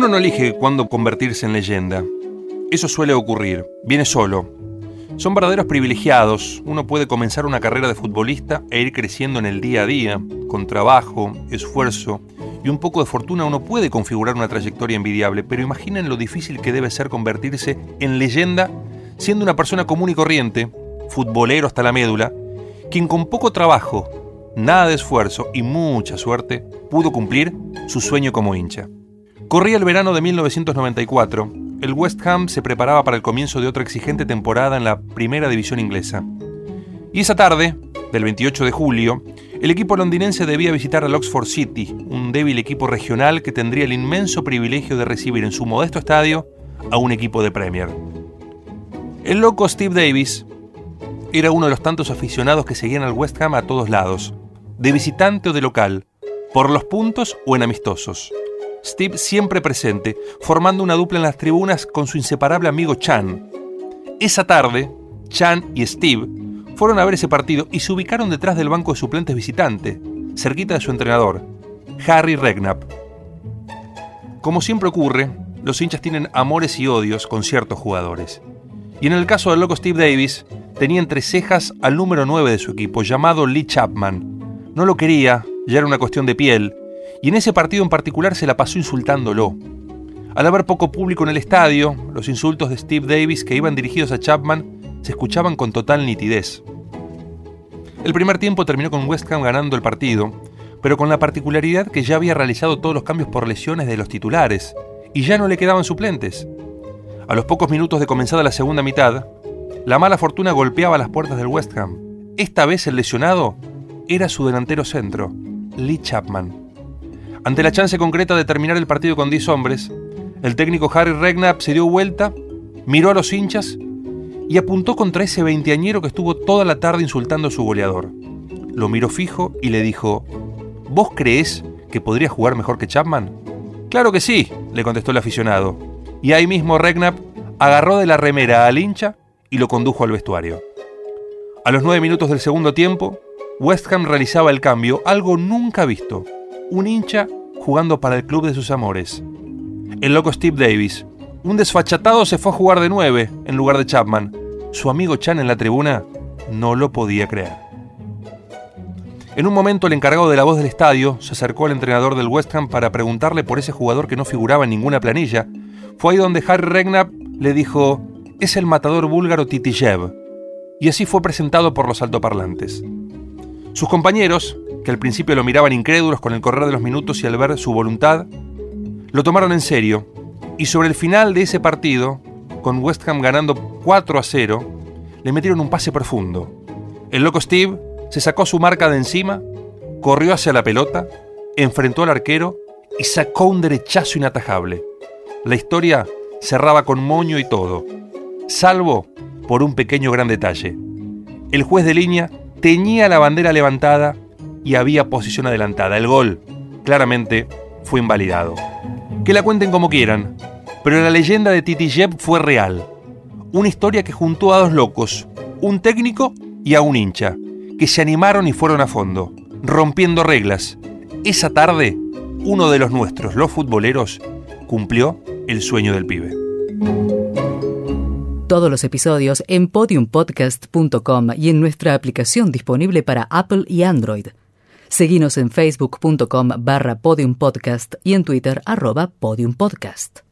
Uno no elige cuándo convertirse en leyenda. Eso suele ocurrir, viene solo. Son verdaderos privilegiados. Uno puede comenzar una carrera de futbolista e ir creciendo en el día a día, con trabajo, esfuerzo y un poco de fortuna uno puede configurar una trayectoria envidiable, pero imaginen lo difícil que debe ser convertirse en leyenda siendo una persona común y corriente, futbolero hasta la médula, quien con poco trabajo, nada de esfuerzo y mucha suerte pudo cumplir su sueño como hincha. Corría el verano de 1994. El West Ham se preparaba para el comienzo de otra exigente temporada en la primera división inglesa. Y esa tarde, del 28 de julio, el equipo londinense debía visitar al Oxford City, un débil equipo regional que tendría el inmenso privilegio de recibir en su modesto estadio a un equipo de Premier. El loco Steve Davis era uno de los tantos aficionados que seguían al West Ham a todos lados, de visitante o de local, por los puntos o en amistosos. Steve siempre presente, formando una dupla en las tribunas con su inseparable amigo Chan. Esa tarde, Chan y Steve fueron a ver ese partido y se ubicaron detrás del banco de suplentes visitante, cerquita de su entrenador, Harry Regnap. Como siempre ocurre, los hinchas tienen amores y odios con ciertos jugadores. Y en el caso del loco Steve Davis, tenía entre cejas al número 9 de su equipo, llamado Lee Chapman. No lo quería, ya era una cuestión de piel, y en ese partido en particular se la pasó insultándolo. Al haber poco público en el estadio, los insultos de Steve Davis que iban dirigidos a Chapman se escuchaban con total nitidez. El primer tiempo terminó con West Ham ganando el partido, pero con la particularidad que ya había realizado todos los cambios por lesiones de los titulares, y ya no le quedaban suplentes. A los pocos minutos de comenzada la segunda mitad, la mala fortuna golpeaba las puertas del West Ham. Esta vez el lesionado era su delantero centro, Lee Chapman. Ante la chance concreta de terminar el partido con 10 hombres, el técnico Harry Regnap se dio vuelta, miró a los hinchas y apuntó contra ese veinteañero que estuvo toda la tarde insultando a su goleador. Lo miró fijo y le dijo, ¿Vos creés que podría jugar mejor que Chapman? Claro que sí, le contestó el aficionado. Y ahí mismo Regnap agarró de la remera al hincha y lo condujo al vestuario. A los nueve minutos del segundo tiempo, West Ham realizaba el cambio, algo nunca visto un hincha jugando para el club de sus amores. El loco Steve Davis. Un desfachatado se fue a jugar de nueve en lugar de Chapman. Su amigo Chan en la tribuna no lo podía creer. En un momento el encargado de la voz del estadio se acercó al entrenador del West Ham para preguntarle por ese jugador que no figuraba en ninguna planilla. Fue ahí donde Harry Regnap le dijo, es el matador búlgaro Titijev. Y así fue presentado por los altoparlantes. Sus compañeros, que al principio lo miraban incrédulos con el correr de los minutos y al ver su voluntad, lo tomaron en serio y sobre el final de ese partido, con West Ham ganando 4 a 0, le metieron un pase profundo. El loco Steve se sacó su marca de encima, corrió hacia la pelota, enfrentó al arquero y sacó un derechazo inatajable. La historia cerraba con moño y todo, salvo por un pequeño gran detalle. El juez de línea tenía la bandera levantada y había posición adelantada. El gol, claramente, fue invalidado. Que la cuenten como quieran, pero la leyenda de Titi Jeb fue real. Una historia que juntó a dos locos, un técnico y a un hincha, que se animaron y fueron a fondo, rompiendo reglas. Esa tarde, uno de los nuestros, los futboleros, cumplió el sueño del pibe. Todos los episodios en podiumpodcast.com y en nuestra aplicación disponible para Apple y Android. Seguimos en facebook.com barra podiumpodcast y en Twitter arroba podiumpodcast.